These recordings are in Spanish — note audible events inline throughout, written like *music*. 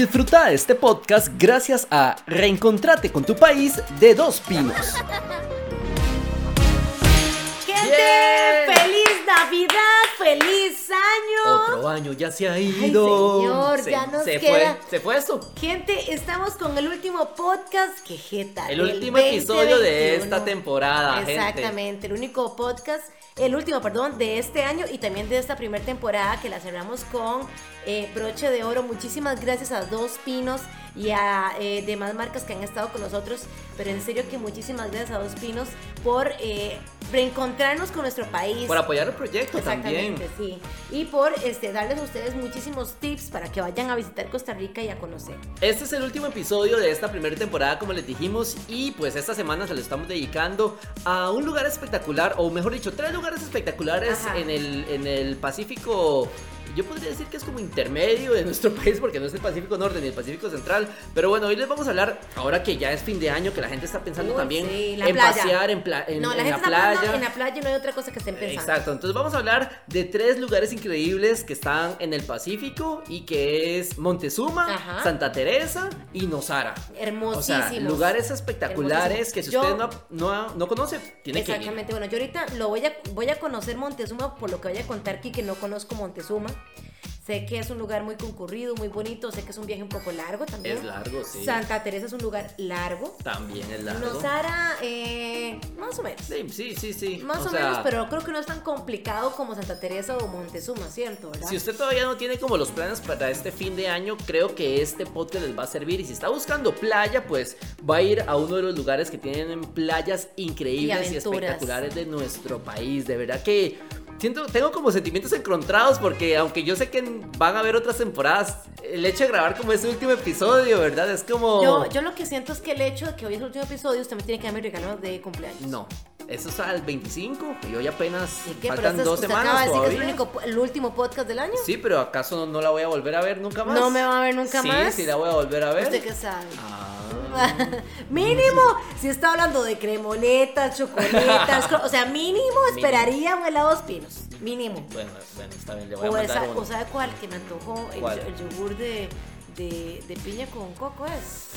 Disfruta este podcast gracias a Reencontrate con tu país de Dos Pinos. *laughs* ¡Feliz Navidad! ¡Feliz año! Otro año ya se ha ido. señor, se, ya nos se queda- Fue, se fue esto. Gente, estamos con el último podcast que jeta. El último episodio de 2021. esta temporada, gente. Exactamente, el único podcast, el último, perdón, de este año y también de esta primera temporada que la cerramos con eh, broche de oro. Muchísimas gracias a Dos Pinos y a eh, demás marcas que han estado con nosotros, pero en serio que muchísimas gracias a Dos Pinos por eh, reencontrarnos con nuestro país. Por apoyar el proyecto también. Sí. Y por este, darles a ustedes muchísimos tips para que vayan a visitar Costa Rica y a conocer. Este es el último episodio de esta primera temporada, como les dijimos, y pues esta semana se lo estamos dedicando a un lugar espectacular, o mejor dicho, tres lugares espectaculares en el, en el Pacífico. Yo podría decir que es como intermedio de nuestro *laughs* país porque no es el Pacífico Norte ni el Pacífico Central. Pero bueno, hoy les vamos a hablar, ahora que ya es fin de año, que la gente está pensando Uy, también sí, en playa. pasear en, pla- en- no, la en gente la está pensando playa. en la playa no hay otra cosa que estén pensando. Exacto, entonces vamos a hablar de tres lugares increíbles que están en el Pacífico y que es Montezuma, Ajá. Santa Teresa y Nosara. O Hermosísimos. sea, lugares espectaculares que si Yo- usted no, no, no conoce, tiene que ir. Exactamente, bueno, yo ahorita lo voy a, voy a conocer Montezuma por lo que voy a contar aquí, que no conozco Montezuma. Sé que es un lugar muy concurrido, muy bonito, sé que es un viaje un poco largo también. Es largo, sí. Santa Teresa es un lugar largo. También es largo. Nosara, eh, más o menos. Sí, sí, sí, sí. Más o, sea, menos, pero creo que no es tan complicado como Santa Teresa o Montezuma, ¿cierto? ¿verdad? Si usted todavía no tiene como los planes para este fin de año, creo que este podcast les va a servir. Y si está buscando playa, pues va a ir a uno de los lugares que tienen playas increíbles Y y, espectaculares de nuestro país. De verdad que siento, tengo como sentimientos encontrados porque aunque yo sé que van a haber otras temporadas, el hecho de grabar como ese último episodio, ¿verdad? Es como... Yo, yo lo que siento es que el hecho de que hoy es el último episodio, usted me tiene que dar mi regalo de cumpleaños. No, eso es al 25 y hoy apenas ¿Y qué? Faltan es- dos usted semanas acaba de decir que es el, único el último podcast del año. Sí, pero ¿acaso no, no la voy a volver a ver nunca más? ¿No me va a ver nunca sí, más? Sí, la voy a volver a ver. ¿Usted qué sabe? Ah. *laughs* mínimo, si está hablando de cremoletas, chocolatas, co- *laughs* o sea, mínimo esperaría un helado dos pinos. Mínimo. Bueno, bueno, está bien, le voy a O, mandar esa, uno. o sabe cuál que me antojó el, ¿Cuál? el yogur de, de, de piña con coco es.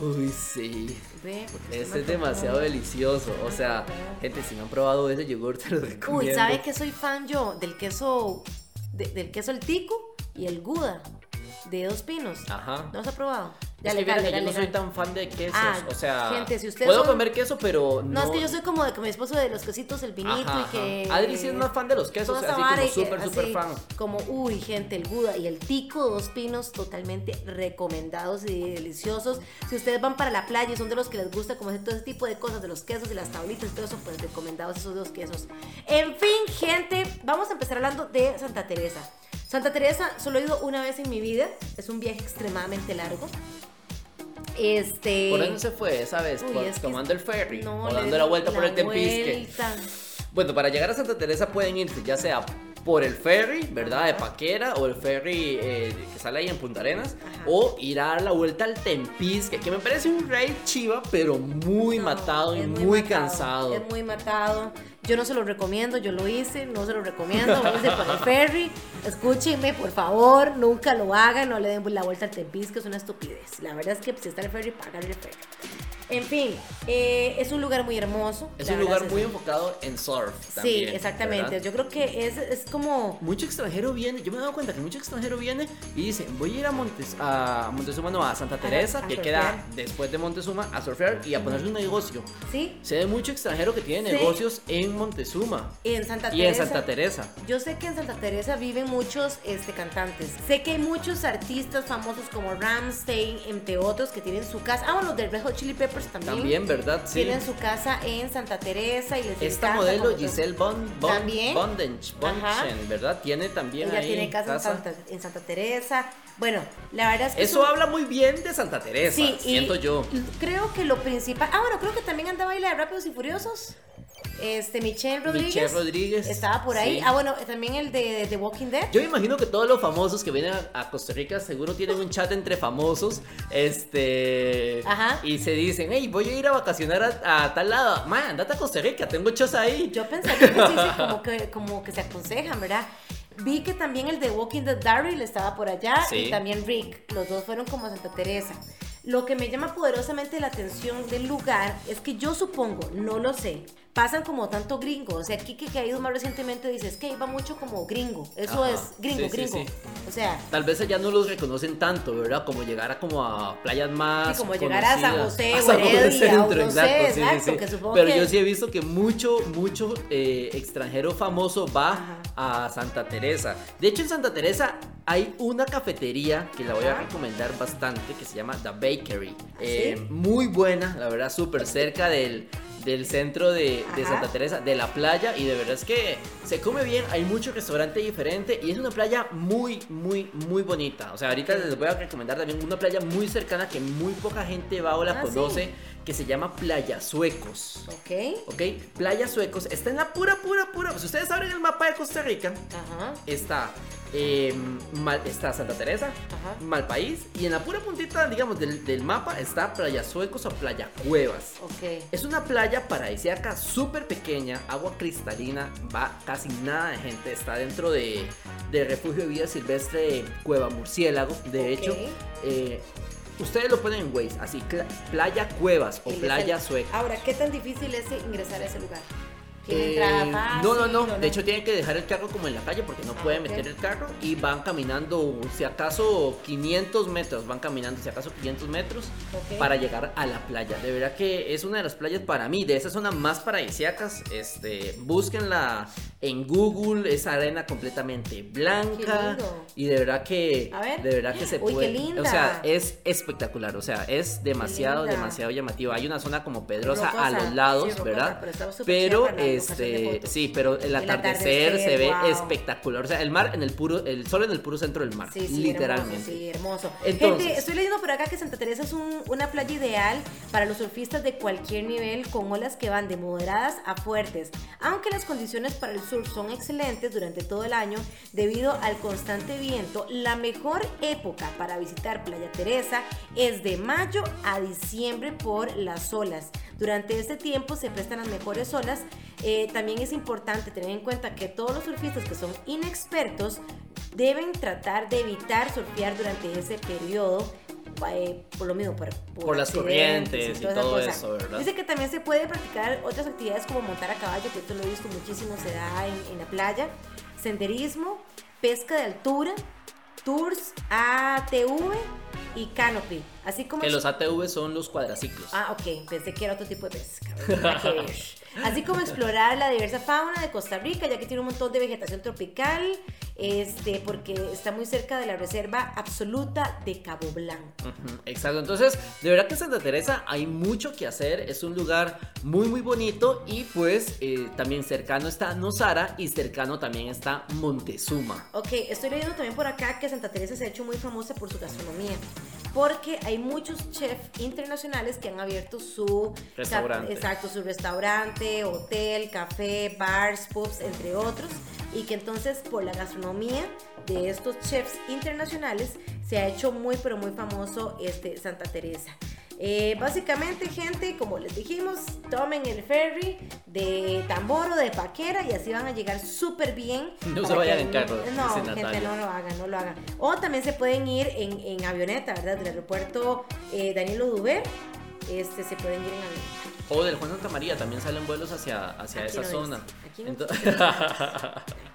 Uy, sí. Ve, me es demasiado delicioso. O sea, gente, si no han probado ese yogur, *laughs* te lo recomiendo. Uy, ¿sabe que soy fan yo? Del queso, de- del queso el tico y el guda de dos pinos. Ajá. ¿No los ha probado? Ya Es que fíjate, legal, yo no soy tan fan de quesos. Ah, o sea, gente, si ustedes puedo son- comer queso, pero no. No, es que yo soy como de como mi esposo de los quesitos, el vinito Ajá, y que. ajá. Adri sí es más fan de los quesos, así como que- súper, súper fan. Como, uy, gente, el Buda y el Tico, dos pinos totalmente recomendados y deliciosos. Si ustedes van para la playa y son de los que les gusta como todo ese tipo de cosas, de los quesos y las tablitas y todo eso, pues recomendados esos dos quesos. En fin, gente, vamos a empezar hablando de Santa Teresa. Santa Teresa solo he ido una vez en mi vida, es un viaje extremadamente largo. Este. ¿Por dónde se fue esa vez? Uy, Por- es tomando el ferry No, o dando la vuelta por el Tempisque. Bueno, para llegar a Santa Teresa pueden irse ya sea por el ferry, ¿verdad? De Paquera o el ferry eh, que sale ahí en Punta Arenas Ajá. o ir a dar la vuelta al Tempisque, que me parece un rey chiva, pero muy No, matado y muy, matado, cansado. Es muy matado. Yo no se lo recomiendo, yo lo hice, no se lo recomiendo. *laughs* Váyanse por el ferry. Escúchenme, por favor, nunca lo hagan, no le den la vuelta al Tempisque, es una estupidez. La verdad es que si está el ferry, pagan el ferry. En fin, eh, es un lugar muy hermoso. Es un lugar muy enfocado en surf. Sí, también, exactamente. ¿verdad? Yo creo que es, es como. Mucho extranjero viene, yo me he dado cuenta que mucho extranjero viene y dice, voy a ir a, Montes, a Montezuma, no, a Santa Teresa, a que surfear. queda después de Montezuma, a surfear y a ponerle un negocio. Sí, Se ve mucho extranjero que tiene Sí. negocios en Montezuma en Santa y en Teresa. Santa Teresa. Yo sé que en Santa Teresa viven muchos este, cantantes. Sé que hay muchos artistas famosos como Ramstein, entre otros, que tienen su casa. Ah, bueno, los de Red Hot Chili Peppers también. También, ¿verdad? Sí. Tienen su casa en Santa Teresa y les Esta modelo Giselle Bon, bon, También. Bondench, Ajá. Bonchen, ¿verdad? Tiene también Ella ahí tiene casa, En, Santa, en Santa Teresa. Bueno, la verdad es que. Eso es un- habla muy bien de Santa Teresa, Sí, y siento yo. Creo que lo principal. Ah, bueno, creo que también andaba ahí la de Rápidos y Furiosos. Este, Michelle Rodríguez. Michelle Rodríguez, Estaba por ahí. sí. Ah, bueno, también el de The Walking Dead. Yo me imagino que todos los famosos que vienen a, a Costa Rica seguro tienen un chat entre famosos, este, Ajá. y se dicen, hey, voy a ir a vacacionar a, a tal lado, man, andate a Costa Rica, tengo chos ahí. Yo pensaría que sí, sí, *laughs* como que, como que se aconsejan, ¿verdad? Vi que también el de Walking Dead Daryl estaba por allá Sí. y también Rick. Los dos fueron como a Santa Teresa. Lo que me llama poderosamente la atención del lugar es que yo supongo, no lo sé, pasan como tanto gringo. O sea, Kike que ha ido más recientemente dice, es que iba mucho como gringo. Eso Ajá. es gringo, Sí, gringo. sí. O sea, Tal vez allá no los reconocen tanto, ¿verdad? Como llegar a como a playas más. Sí, como llegar a San. José *laughs* A San José Centro, exacto, que supongo Pero que- yo sí he visto que mucho, mucho eh, extranjero famoso va Ajá. A Santa Teresa. De hecho, en Santa Teresa hay una cafetería que la voy a recomendar bastante que se llama The Bakery. ¿Ah, Eh, sí? muy buena, la verdad, súper cerca del, del centro de. Santa Teresa, de la playa. Y de verdad es que se come bien, hay mucho restaurante diferente y es una playa muy, muy, muy bonita. O sea, ahorita les voy a recomendar también una playa muy cercana que muy poca gente va o la Ah, conoce, sí. que se llama Playa Suecos. ok. ¿Ok? Playa Suecos está en la pura, pura, pura. Si ustedes abren el mapa de Costa Rica, Ajá. está, eh, Mal- está Santa Teresa, Ajá. Malpaís, y en la pura puntita, digamos, del, del mapa está Playa Suecos o Playa Cuevas. Ok. Es una playa paradisíaca súper pequeña, agua cristalina, va casi nada de gente, está dentro de, de refugio de vida silvestre Cueva Murciélago. De hecho, eh, ustedes lo ponen en Waze, así, Playa Cuevas o Playa sale- Sueca. Ahora, ¿qué tan difícil es ingresar a ese lugar? ¿Tiene Eh, no, no, no. De hecho, tienen que dejar el carro como en la calle porque no Ah, pueden meter el carro y van caminando, si acaso 500 metros, van caminando, si acaso 500 metros para llegar a la playa. De verdad que es una de las playas para mí, de esas zonas más paradisíacas. Este, búsquenla en Google, es arena completamente blanca lindo. y de verdad que, A ver. de verdad que se Uy, qué puede. linda. O sea, es espectacular, o sea, es demasiado, demasiado llamativo. Hay una zona como pedrosa a los lados, sí, rocosa, ¿verdad? pero Pero este, sí, pero el El atardecer, atardecer, se ve wow. espectacular. O sea, el mar en el puro, el sol en el puro centro del mar, Sí, sí, literalmente. Hermoso, sí, hermoso. Entonces- Gente, estoy leyendo por acá que Santa Teresa es un- una playa ideal para los surfistas de cualquier nivel con olas que van de moderadas a fuertes. Aunque las condiciones para el son excelentes durante todo el año debido al constante viento, la mejor época para visitar Playa Teresa es de mayo a diciembre por las olas. Durante este tiempo se prestan las mejores olas. Eh, también es importante tener en cuenta que todos los surfistas que son inexpertos deben tratar de evitar surfear durante ese periodo. Eh, por lo mismo, por, Por las corrientes y esa todo eso, ¿verdad? Dice que también se puede practicar otras actividades como montar a caballo, que esto lo he visto muchísimo, se da en, en la playa, senderismo, pesca de altura, tours ATV y canopy. Así como Que los ATV son los cuadraciclos. Ah, ok, pensé que era otro tipo de pesca. *laughs* Así como explorar la diversa fauna de Costa Rica, ya que tiene un montón de vegetación tropical, este, porque está muy cerca de la reserva absoluta de Cabo Blanco. Exacto, entonces de verdad que Santa Teresa hay mucho que hacer, es un lugar muy muy bonito y pues eh, también cercano está Nosara y cercano también está Montezuma. Ok, estoy leyendo también por acá que Santa Teresa se ha hecho muy famosa por su gastronomía. Porque hay muchos chefs internacionales que han abierto su Restaurante. Exacto, su restaurante, hotel, café, bars, pubs, entre otros. Y que entonces por la gastronomía de estos chefs internacionales se ha hecho muy pero muy famoso este Santa Teresa. Eh, básicamente, gente, como les dijimos, tomen el ferry de Tamboro, de Paquera y así van a llegar súper bien. *laughs* No se vayan en carro, No, gente, Natalia. no lo hagan, no lo hagan. O también se pueden ir en, en avioneta, ¿verdad? Del aeropuerto eh, Danilo Duver. Este, se pueden ir en avioneta. O del Juan Santa María también salen vuelos hacia, hacia Aquí esa no zona. es, aquí no *laughs*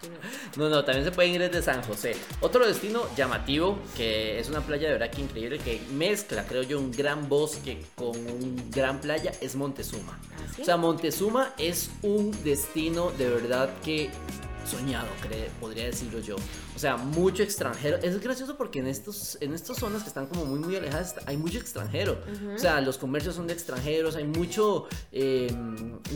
no. no, también se pueden ir desde San José. Otro destino llamativo, que es una playa de verdad que increíble, que mezcla, creo yo, un gran bosque con un gran playa, es Montezuma. ¿Ah, sí? O sea, Montezuma es un destino de verdad que soñado, podría decirlo yo. O sea, mucho extranjero. Es gracioso porque en estos en estas zonas que están como muy muy alejadas hay mucho extranjero. O sea, los comercios son de extranjeros, hay mucho eh,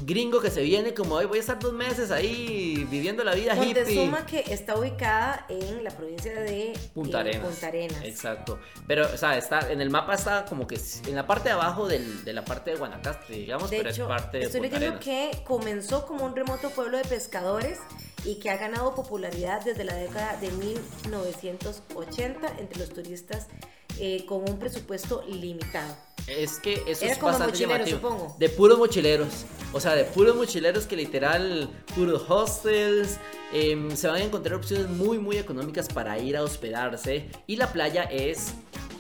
gringo que se viene como, "Ay, voy a estar dos meses ahí viviendo la vida hippie. Montezuma que está ubicada en la provincia de Punta eh, Arenas. Punta Arenas. Exacto. Pero, o sea, está, en el mapa está como que en la parte de abajo del- de la parte de Guanacaste, digamos, De pero hecho, es parte de estoy Punta leyendo Arenas. que comenzó como un remoto pueblo de pescadores y que ha ganado popularidad desde la década de 1980 entre los turistas eh, con un presupuesto limitado. Es que eso Era es como bastante llamativo. supongo. De puros mochileros. O sea, de puros mochileros que literal, puros hostels. em, se van a encontrar opciones muy, muy económicas para ir a hospedarse. Y la playa es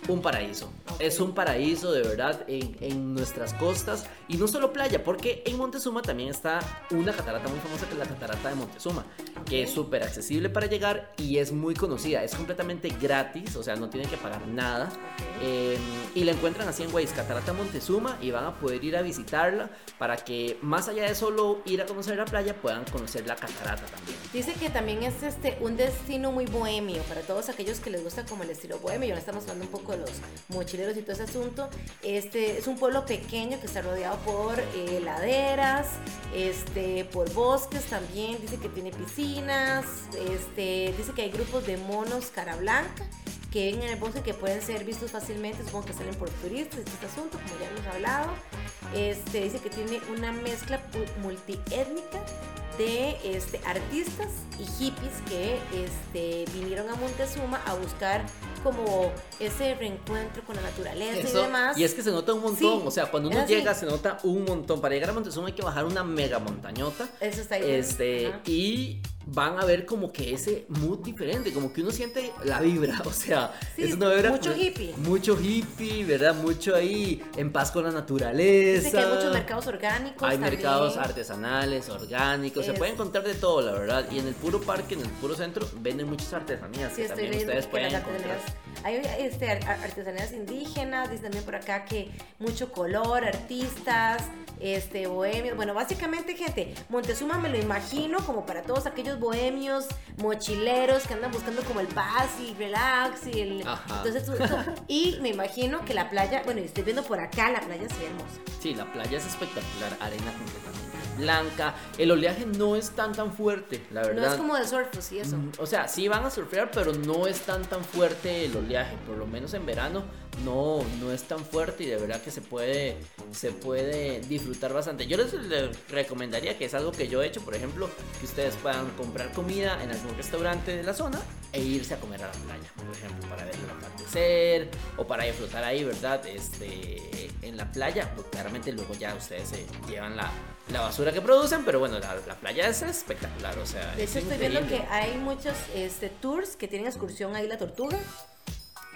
un paraíso. Ok. Es un paraíso de verdad en, en nuestras costas. Y no solo playa, porque en Montezuma también está una catarata muy famosa que es la catarata de Montezuma. Que es súper accesible para llegar y es muy conocida. Es completamente gratis, o sea, no tienen que pagar nada. Ok. Eh, y la encuentran así en Waze, Catarata Montezuma, y van a poder ir a visitarla para que más allá de solo ir a conocer la playa, puedan conocer la catarata también. Dice que también es este un destino muy bohemio para todos aquellos que les gusta como el estilo bohemio. Ahora estamos hablando un poco de los mochileros y todo ese asunto. Este es un pueblo pequeño que está rodeado por eh, laderas, este, por bosques también. Dice que tiene piscinas. Este, dice que hay grupos de monos cara blanca que viven en el bosque que pueden ser vistos fácilmente. Supongo que salen por turistas este asunto, como ya hemos hablado. Este, dice que tiene una mezcla multiétnica de este, artistas y hippies que este, vinieron a Montezuma a buscar como ese reencuentro con la naturaleza y demás. y es que se nota un montón, Sí, o sea, cuando uno así. llega se nota un montón. Para llegar a Montezuma hay que bajar una mega montañota. Eso está ahí. Este, y van a ver como que ese mood diferente, como que uno siente la vibra, *laughs* o sea, Sí, es una vibra mucho como- hippie. Mucho hippie, ¿verdad? Mucho ahí en paz con la naturaleza. Dice que hay muchos mercados orgánicos. Hay también. mercados artesanales, orgánicos, se puede encontrar de todo, la verdad. Y en el puro parque, en el puro centro, venden muchas artesanías Sí, que estoy también ustedes que pueden encontrar. hay este, ar- ar- artesanías indígenas, dice también por acá que mucho color, artistas, este, bohemios. Bueno, básicamente, gente, Montezuma me lo imagino como para todos aquellos bohemios, mochileros que andan buscando como el paz y relax y el... Ajá. Entonces, y me imagino que la playa, bueno, estoy viendo por acá, la playa ve hermosa. Sí, la playa es espectacular, arena completamente blanca. El oleaje no es tan tan fuerte, la verdad. No es como de surf, pues, y eso. Mm, O sea, sí van a surfear, pero no es tan tan fuerte el oleaje. Por lo menos en verano no, no es tan fuerte y de verdad que se puede, se puede disfrutar bastante. Yo les, les recomendaría que es algo que yo he hecho, por ejemplo, que ustedes puedan comprar comida en algún restaurante de la zona e irse a comer a la playa, por ejemplo, para ver el atardecer o para disfrutar ahí, ¿verdad? Este, en la playa, pues claramente luego ya ustedes se llevan la, la basura que producen, pero bueno, la, la playa es espectacular, o sea, De es hecho, estoy viendo que hay muchos este, tours que tienen excursión ahí la tortuga.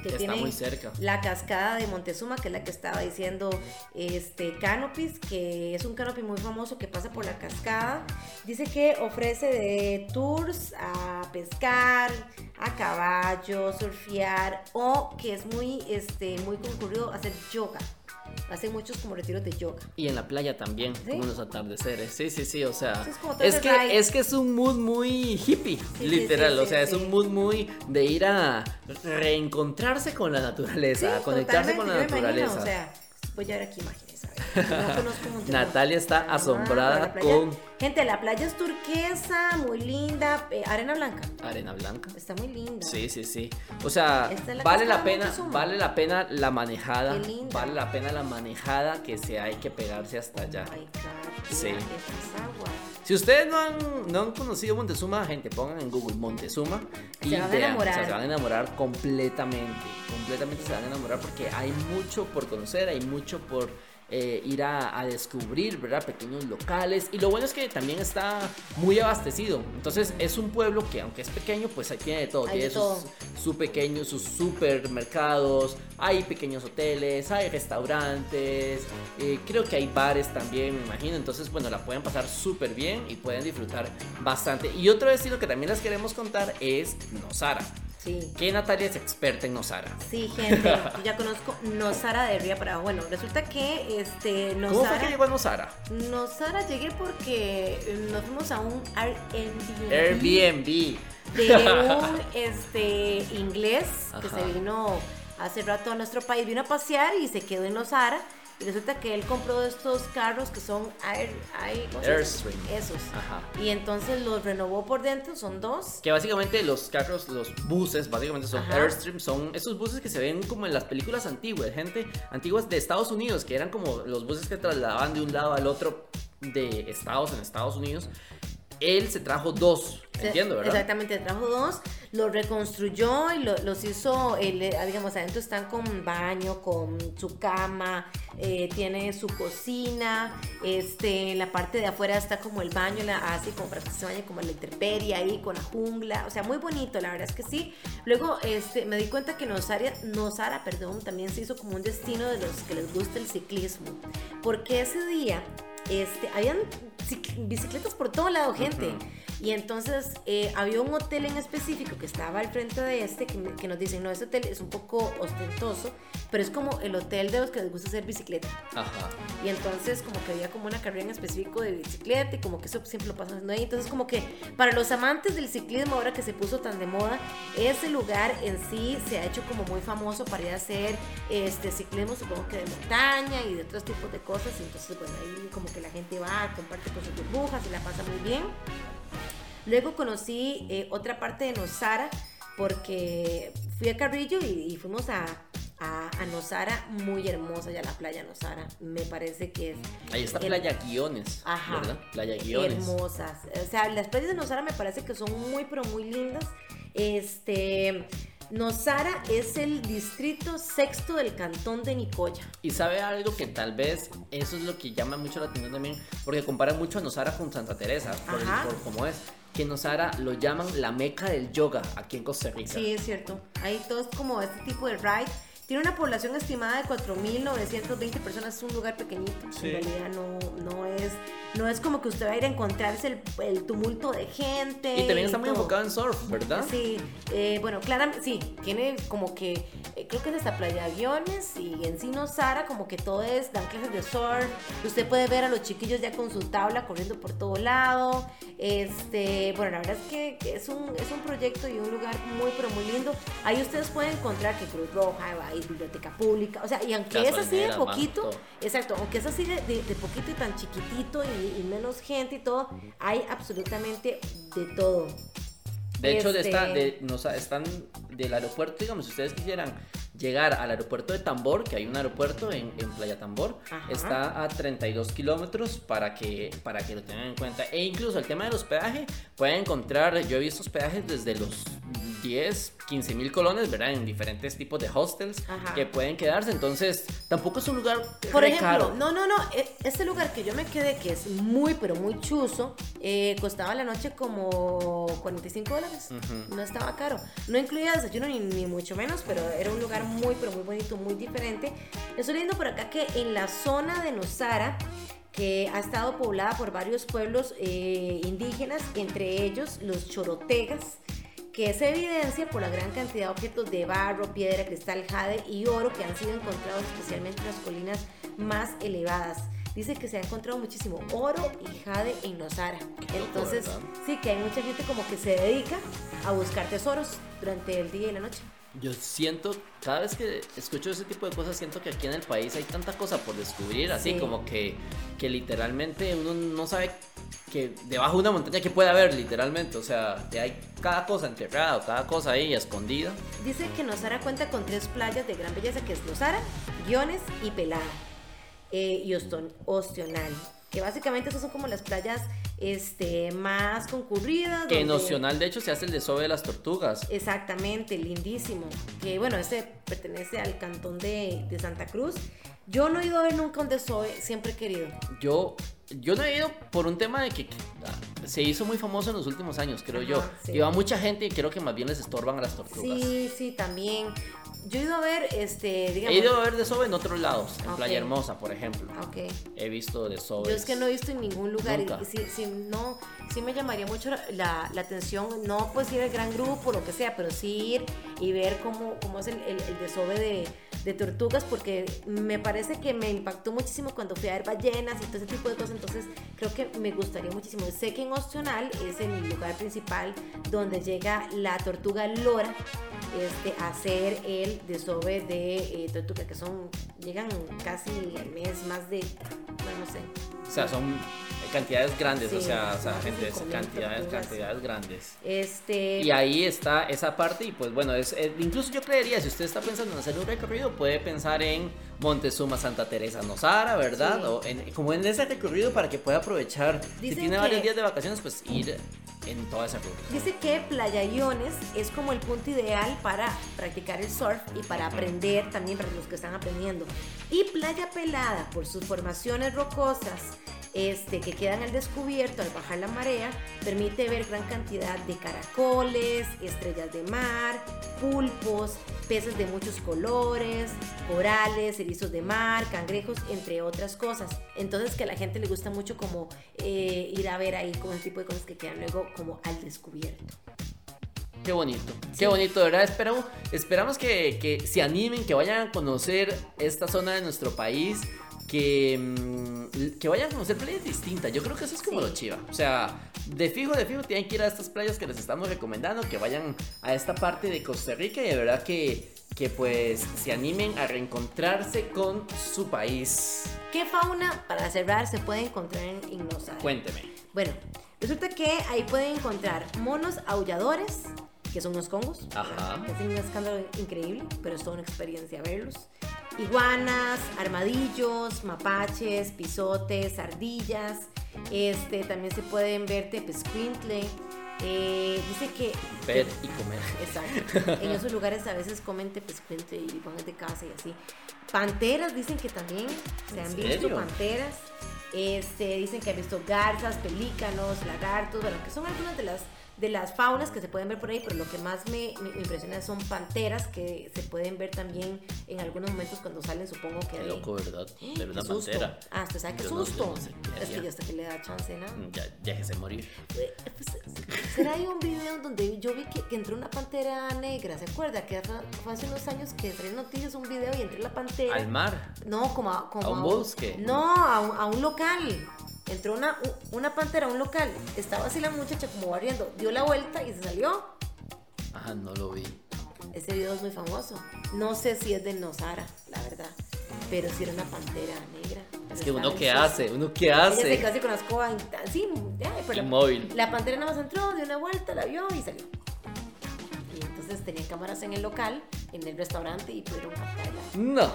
Que muy cerca. La cascada de Montezuma, que es la que estaba diciendo este Canopies, que es un canopy muy famoso que pasa por la cascada. Dice que ofrece de tours a pescar, a caballo, surfear o que es muy, este, muy concurrido hacer yoga. Hacen muchos como retiros de yoga. Y en la playa también, ¿Sí? como los atardeceres. Sí, sí, sí, o sea. Es que, es que es un mood muy hippie, sí, literal. sí, o sea, es un mood muy de ir a reencontrarse con la naturaleza, a conectarse con la yo naturaleza. imagino, o sea, voy a ver aquí imágenes. No conozco. Natalia está Ah, asombrada con- Gente, la playa es turquesa, muy linda, eh, arena blanca. Arena blanca. Está muy linda. Sí, sí, sí. O sea, Esta es la vale la pena, vale la pena la manejada, Qué linda. vale la pena la manejada que se hay que pegarse hasta allá. Ay, Sí. Si ustedes no han, no han conocido Montezuma, gente, pongan en Google Montezuma y Se van a vean, enamorar. o sea, se van a enamorar completamente, completamente se van a enamorar porque hay mucho por conocer, hay mucho por eh, ir a, a descubrir, ¿verdad? Pequeños locales y lo bueno es que también está muy abastecido, entonces es un pueblo que aunque es pequeño, pues ahí tiene de todo, Hay de tiene todo. sus, su pequeño, sus supermercados, hay pequeños hoteles, hay restaurantes, eh, creo que hay bares también, me imagino. Entonces, bueno, la pueden pasar súper bien y pueden disfrutar bastante. Y otro destino que también les queremos contar es Nosara. Sí. Que Natalia es experta en Nosara. Sí, gente, *laughs* yo ya conozco Nosara de Ría para. Bueno, resulta que este ¿Cómo fue que Nosara, llegó a Nosara? Nosara llegué porque eh, nos fuimos a un Airbnb. Airbnb. de un *laughs* este inglés que se vino hace rato a nuestro país, vino a pasear y se quedó en Nosara. Y resulta que él compró estos carros que son Air. Airstream. Esos. Ajá. Y entonces los renovó por dentro, son dos. Que básicamente los carros, los buses, básicamente son Ajá. Airstream, son esos buses que se ven como en las películas antiguas, gente antiguas de Estados Unidos, que eran como los buses que trasladaban de un lado al otro de estados en Estados Unidos. Él se trajo dos, Se- entiendo, ¿verdad? Exactamente, trajo dos. lo reconstruyó y lo- los hizo, eh, digamos, adentro están con baño, con su cama, eh, tiene su cocina, este, en la parte de afuera está como el baño, la, así como para que se bañe como la intemperie ahí, con la jungla, o sea, muy bonito, la verdad es que sí. Luego, este, me di cuenta que Nosara, Nosara, perdón, también se hizo como un destino de los que les gusta el ciclismo, porque ese día, este, habían cic- bicicletas por todo lado, gente. Y entonces eh, había un hotel en específico que estaba al frente de este que, que nos dicen, no, este hotel es un poco ostentoso, pero es como el hotel de los que les gusta hacer bicicleta. Ajá. Y entonces como que había como una carrera en específico de bicicleta y como que eso siempre lo pasan haciendo ahí. Entonces como que para los amantes del ciclismo ahora que se puso tan de moda, ese lugar en sí se ha hecho como muy famoso para ir a hacer este ciclismo, supongo que de montaña y de otros tipos de cosas. Entonces bueno, ahí como que la gente va, comparte con sus burbujas y la pasa muy bien. Luego conocí eh, otra parte de Nosara porque fui a Carrillo y, y fuimos a, a, a Nosara, muy hermosa ya la playa Nosara. Me parece que es Ahí está el- Playa Guiones, Ajá. ¿verdad? Playa Guiones. hermosas. O sea, las playas de Nosara me parece que son muy, pero muy lindas. Este, Nosara es el distrito sexto del cantón de Nicoya. Y sabe algo que tal vez eso es lo que llama mucho la atención también, porque comparan mucho a Nosara con Santa Teresa, por, el- por cómo es. Que Nosara lo llaman la meca del yoga aquí en Costa Rica. Sí, es cierto. Hay todos como este tipo de ride. Tiene una población estimada de 4.920 personas. Es un lugar pequeñito. Sí. En realidad no, no, es, no es como que usted va a ir a encontrarse el, el tumulto de gente. Y también está muy enfocado en surf, ¿verdad? Sí, eh, bueno, claramente, sí, tiene como que, creo que es hasta Playa Aviones y en sí no Sara, como que todo es, dan clases de surf, usted puede ver a los chiquillos ya con su tabla corriendo por todo lado, este, bueno, la verdad es que es un, es un proyecto y un lugar muy, pero muy lindo, ahí ustedes pueden encontrar que Cruz Roja, hay biblioteca pública, o sea, y aunque es así de poquito, exacto, aunque es así de, de- de poquito y tan chiquitito y, y menos gente y todo, hay absolutamente de todo. De hecho, de Este- esta, de, nos, están del aeropuerto, digamos, si ustedes quisieran llegar al aeropuerto de Tambor, que hay un aeropuerto en, en Playa Tambor, Ajá. está a 32 kilómetros para que, para que lo tengan en cuenta. E incluso el tema del hospedaje, pueden encontrar, yo he visto hospedajes desde los 10, 15 mil colones, ¿verdad? En diferentes tipos de hostels Ajá. que pueden quedarse. Entonces, tampoco es un lugar Por ejemplo, caro. no, no, no, este lugar que yo me quedé, que es muy, pero muy chuzo, eh, costaba la noche como 45 dólares. Ujú. No estaba caro. No incluía desayuno ni, ni mucho menos, pero era un lugar muy, pero muy bonito, muy diferente. Estoy viendo por acá que en la zona de Nosara, que ha estado poblada por varios pueblos eh, indígenas, entre ellos los chorotegas, que se evidencia por la gran cantidad de objetos de barro, piedra, cristal, jade y oro que han sido encontrados especialmente en las colinas más elevadas. Dice que se ha encontrado muchísimo oro y jade en Nosara. Entonces, sí que hay mucha gente como que se dedica a buscar tesoros durante el día y la noche. Yo siento, cada vez que escucho ese tipo de cosas, siento que aquí en el país hay tanta cosa por descubrir, así Sí. como que, que literalmente uno no sabe que debajo de una montaña que puede haber, literalmente. O sea, que hay cada cosa enterrada, cada cosa ahí escondida. Dice que Nosara cuenta con tres playas de gran belleza, que es Nosara, Guiones y Pelada. eh, y Oston- Ostional. Que básicamente esas son como las playas este, más concurridas. Que donde- de hecho, se hace el desove de las tortugas. Exactamente, lindísimo. Que bueno, ese pertenece al cantón de, de Santa Cruz. Yo no he ido a ver nunca un desove, siempre he querido. Yo, yo no he ido por un tema de que ah, se hizo muy famoso en los últimos años, creo Ajá, yo. sí. Y va mucha gente y creo que más bien les estorban a las tortugas. Sí, sí, también. Yo he ido a ver, este, digamos... He ido a ver desove en otros lados, en. Playa Hermosa, por ejemplo. Ok. He visto desove. Yo es que no he visto en ningún lugar Nunca. y, sí, sí, no, sí me llamaría mucho la, la atención, no pues ir al gran grupo, lo que sea, pero sí ir y ver cómo, cómo es el, el, el desove de, tortugas, porque me parece que me impactó muchísimo cuando fui a ver ballenas y todo ese tipo de cosas, entonces creo que me gustaría muchísimo. Sé que en Opcional es el lugar principal donde llega la tortuga lora este, a hacer el desove de eh, tortuga, que son, llegan casi al mes más de, bueno, no sé, O sea, son cantidades grandes, o sea, o sea, gente, es 5.000 cantidades, cantidades grandes. Este. Y ahí está esa parte y pues bueno, es, es- incluso yo creería, si usted está pensando en hacer un recorrido, puede pensar en Montezuma, Santa Teresa, Nosara, ¿verdad? Sí. O en- como en ese recorrido para que pueda aprovechar. si tiene varios días de vacaciones, pues ir en toda esa ruta. Dice que Playa Iones es como el punto ideal para practicar el surf y para aprender también para los que están aprendiendo. Y Playa Pelada, por sus formaciones rocosas, este, que quedan al descubierto al bajar la marea, permite ver gran cantidad de caracoles, estrellas de mar, pulpos, peces de muchos colores, corales, erizos de mar, cangrejos, entre otras cosas. Entonces que a la gente le gusta mucho como eh, ir a ver ahí como el tipo de cosas que quedan luego como al descubierto. Qué bonito, qué bonito, de verdad. Esperamos, esperamos que, que se animen, que vayan a conocer esta zona de nuestro país que, mm, que vayan a conocer playas distintas. Yo creo que eso es como lo chiva. O sea, de fijo, de fijo, tienen que ir a estas playas que les estamos recomendando, que vayan a esta parte de Costa Rica y de verdad que, que pues se animen a reencontrarse con su país. ¿Qué fauna, para cerrar, se puede encontrar en Ignosar? Cuénteme. Bueno, resulta que ahí pueden encontrar monos aulladores, que son unos congos. Ajá. Es un escándalo increíble, pero es toda una experiencia verlos iguanas, armadillos, mapaches, pisotes, ardillas. Este, también se pueden ver tepescuintle. Eh, dice que... Ver y comer. Exacto. En esos lugares a veces comen tepescuintle y van de casa y así. Panteras, dicen que también se han visto panteras. Este, dicen que han visto garzas, pelícanos, lagartos, bueno, que son algunas de las de las faunas que se pueden ver por ahí, pero lo que más me, impresiona son panteras que se pueden ver también en algunos momentos cuando salen, supongo que... Qué loco, ¿verdad? Ver una susto. pantera. Ah, ¿usted sabe qué susto? es que ya hasta que le da chance, ¿no? Mm, ya, déjese morir. Eh, pues, ¿Será ahí un video donde yo vi que, entró una pantera negra? ¿Se acuerda? Que fue hace unos años que entré en noticias un video y entré la pantera... ¿Al mar? No, como a... Como ¿A un bosque? No, a un, a un local entró una, una pantera a un local, estaba así la muchacha como barriendo, dio la vuelta y se salió. Ah, no lo vi. Ese video es muy famoso. No sé si es de Nosara, la verdad. Pero si era una pantera negra. Es que uno que hace, uno que hace. Ella se con la escoba así, Inmóvil. La, la pantera nada más entró, dio una vuelta, la vio y salió. Y entonces tenía cámaras en el local en el restaurante y pudieron. No.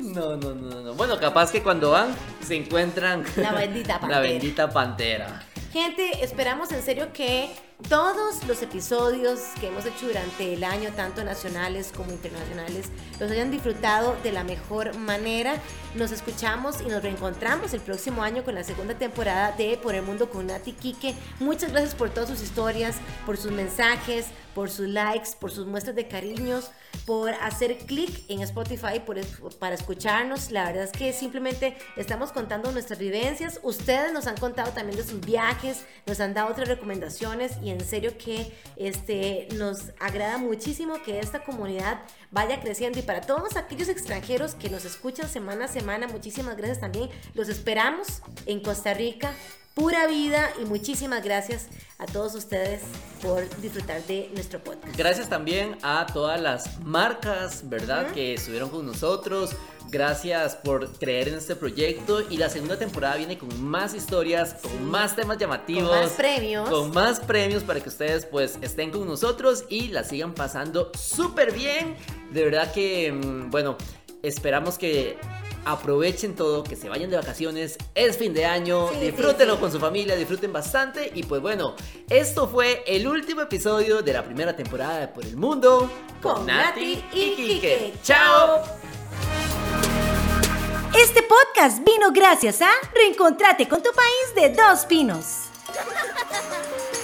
No, no, no, no. Bueno, capaz que cuando van se encuentran la bendita *laughs* pantera. La bendita pantera. Gente, esperamos en serio que todos los episodios que hemos hecho durante el año, tanto nacionales como internacionales, los hayan disfrutado de la mejor manera. Nos escuchamos y nos reencontramos el próximo año con la segunda temporada de Por el Mundo con Nati Kike. Muchas gracias por todas sus historias, por sus mensajes, por sus likes, por sus muestras de cariños, por hacer clic en Spotify por, para escucharnos. La verdad es que simplemente estamos contando nuestras vivencias. Ustedes nos han contado también de sus viajes, nos han dado otras recomendaciones y en serio que este, nos agrada muchísimo que esta comunidad vaya creciendo. Y para todos aquellos extranjeros que nos escuchan semana a semana, muchísimas gracias también. Los esperamos en Costa Rica. Pura vida y muchísimas gracias a todos ustedes por disfrutar de nuestro podcast. Gracias también a todas las marcas, ¿verdad? Que estuvieron con nosotros. Gracias por creer en este proyecto y la segunda temporada viene con más historias, con más temas llamativos, con más premios, con más premios para que ustedes pues estén con nosotros y la sigan pasando súper bien. De verdad que, mm, bueno, esperamos que aprovechen todo, que se vayan de vacaciones, es fin de año, disfrútenlo con su familia, disfruten bastante y pues bueno, esto fue el último episodio de la primera temporada de Por el Mundo con, Nati y Kike. ¡Chao! Este podcast vino gracias a Reencontrate con tu país de Dos Pinos. *laughs*